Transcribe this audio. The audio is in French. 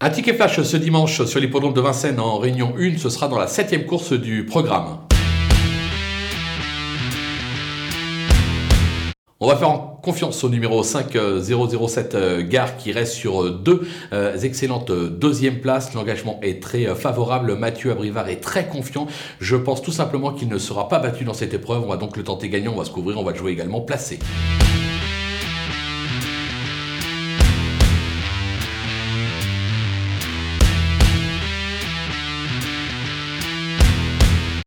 Un ticket flash ce dimanche sur l'hippodrome de Vincennes en réunion 1, ce sera dans la septième course du programme. On va faire confiance au numéro 5007 euh, euh, Gare qui reste sur euh, deux excellentes deuxième places. L'engagement est très favorable. Mathieu Abrivard est très confiant. Je pense tout simplement qu'il ne sera pas battu dans cette épreuve. On va donc le tenter gagnant. On va se couvrir. On va le jouer également placé.